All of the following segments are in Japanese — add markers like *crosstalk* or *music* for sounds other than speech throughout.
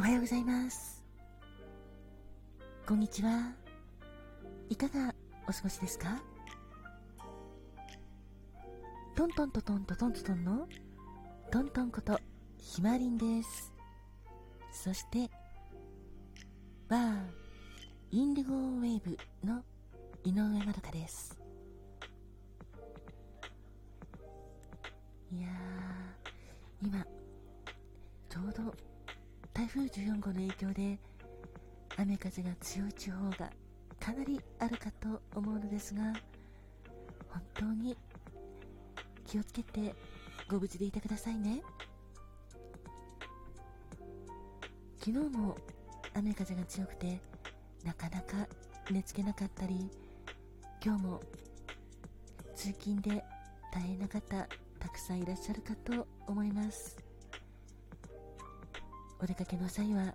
おはようございます。こんにちは。いかがお過ごしですか？トントントントントントントトンのトントンことひまりんです。そして、バー、インディゴウェーブの井上まどかです。いやー、今、ちょうど台風14号の影響で雨風が強い地方がかなりあるかと思うのですが本当に気をつけてご無事でいてくださいね。昨日も雨風が強くてなかなか寝つけなかったり今日も通勤で大変な方たくさんいらっしゃるかと思います。お出かけの際は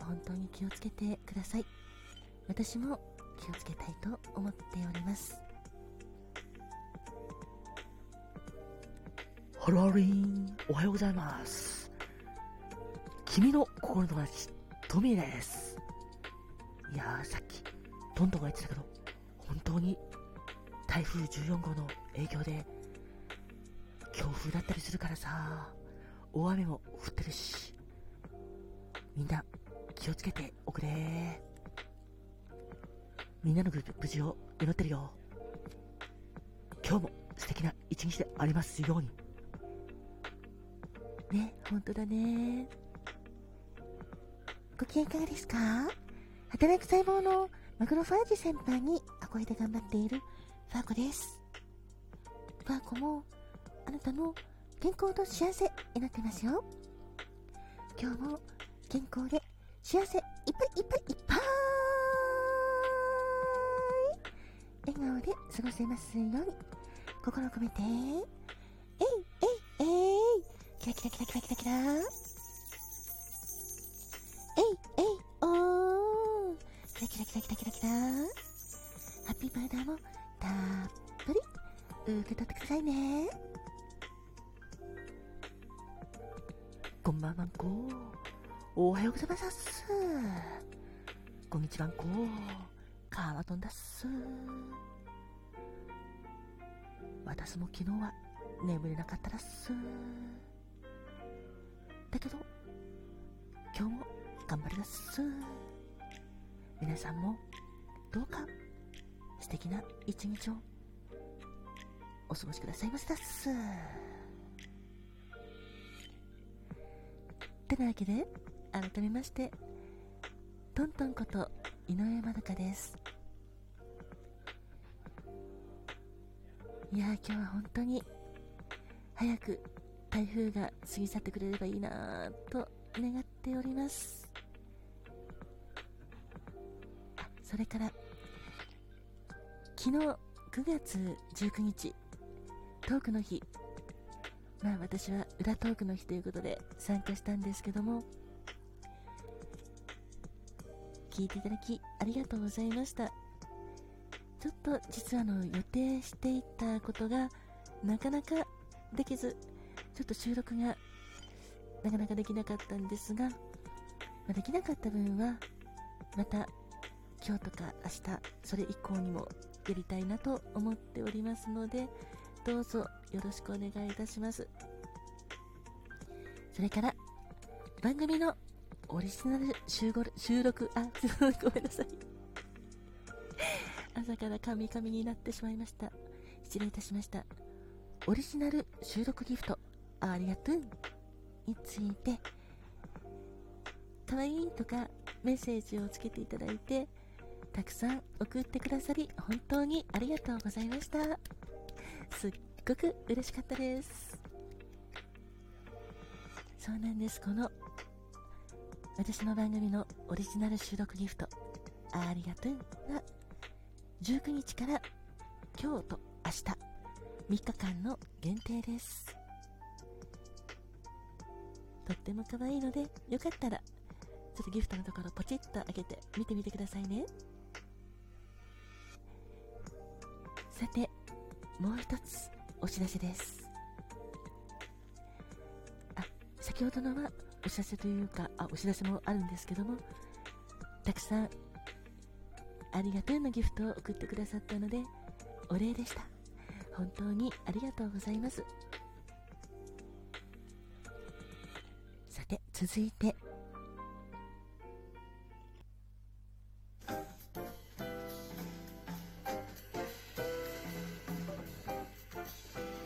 本当に気をつけてください私も気をつけたいと思っておりますハローリン、おはようございます。君の心の友達、トミーです。いやー、さっき、トントンが言ってたけど、本当に、台風14号の影響で、強風だったりするからさ、大雨も降ってるし、みんな、気をつけておくれ。みんなの無無事を祈ってるよ。今日も素敵な一日でありますように。ね本当だね。ご機嫌いかがですか？働く細胞のマクロファージ先輩に憧れて頑張っているファーコです。ファーコもあなたの健康と幸せ祈ってますよ。今日も健康で幸せいっぱいいっぱいいっぱい。笑顔で過ごせます。ように心を込めてえいえいえいキラキラキラキラキラキラえいえいおーキラキラキラキラキラキラハッピーバーダーもたっぷり受け取ってくださいねこんばんはんこ。おはようございます。こんにちはんこ。カーマトンだっす。私も昨日は眠れなかったらっす。だけど、今日も頑張ります。皆さんもどうか素敵な一日をお過ごしくださいませだっす。ってなわけで改めましてトントンこと井上まどかです。いやー今日は本当に早く台風が過ぎ去ってくれればいいなーと願っております。それから昨日9月19日トークの日。まあ私は裏トークの日ということで参加したんですけども聞いていただきありがとうございました。ちょっと実はあの予定していたことがなかなかできずちょっと収録がなかなかできなかったんですが、まあできなかった分はまた今日とか明日それ以降にもやりたいなと思っておりますのでどうぞよろしくお願いいたします。それから番組のオリジナル収録収録あ *laughs* ごめんなさい。*laughs* 朝からカミカミになってしまいました。失礼いたしました。オリジナル収録ギフト。ありがとう。について可愛いとかメッセージをつけていただいてたくさん送ってくださり本当にありがとうございました。すっごく嬉しかったです。そうなんです。この私の番組のオリジナル収録ギフト。ありがとうが19日から今日と明日。3日間の限定です。とっても可愛いのでよかったらちょっとギフトのところポチッと開けて見てみてくださいね。さてもう一つお知らせです。あ先ほどのはお知らせというかあお知らせもあるんですけどもたくさんありがとうのギフトを送ってくださったのでお礼でした。本当にありがとうございます。さて続いて。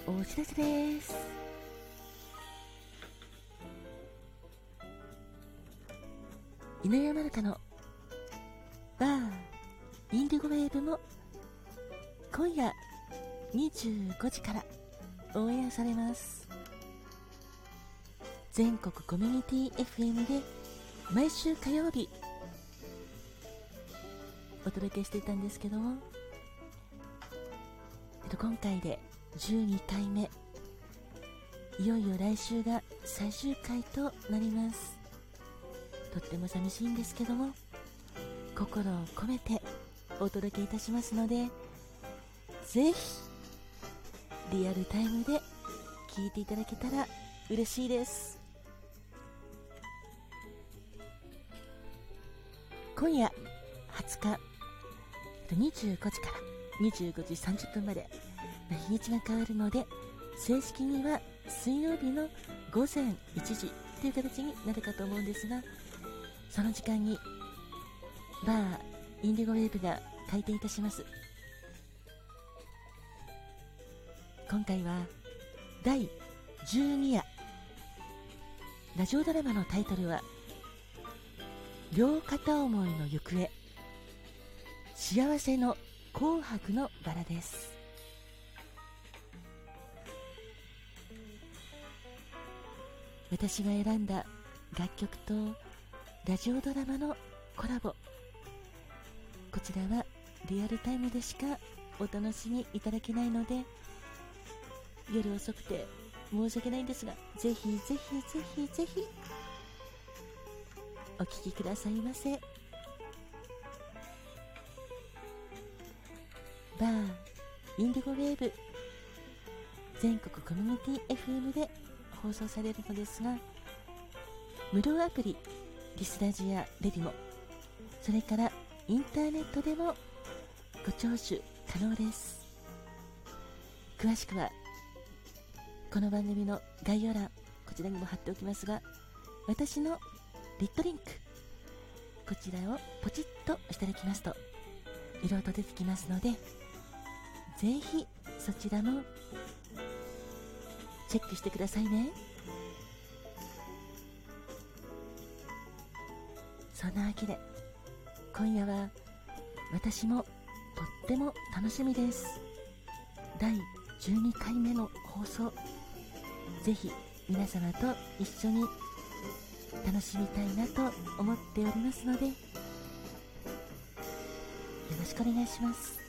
お知らせです。犬山中のバーインディゴウェーブも今夜25時からオンエアされます。全国コミュニティ FM で毎週火曜日お届けしていたんですけども、えっと、今回で12回目。いよいよ来週が最終回となります。とっても寂しいんですけども心を込めてお届けいたしますのでぜひリアルタイムで聞いていただけたら嬉しいです。今夜20日25時から25時30分まで日にちが変わるので正式には水曜日の午前1時という形になるかと思うんですがその時間にバーインディゴウェーブが開店いたします。今回は第12夜。ラジオドラマのタイトルは「両片思いの行方。幸せの紅白のバラ」です。私が選んだ楽曲とラジオドラマのコラボ。こちらはリアルタイムでしかお楽しみいただけないので夜遅くて申し訳ないんですがぜひぜひぜひぜひお聴きくださいませ。バーインディゴウェーブ。全国コミュニティ FM で放送されるのですが無料アプリリスラジやレディモそれからインターネットでもご聴取可能です。詳しくはこの番組の概要欄こちらにも貼っておきますが私のリットリンクこちらをポチッと押していただきますといろいろと出てきますのでぜひそちらもチェックしてくださいね。そんなわけで。今夜は私もとっても楽しみです。第12回目の放送。ぜひ皆様と一緒に楽しみたいなと思っておりますのでよろしくお願いします。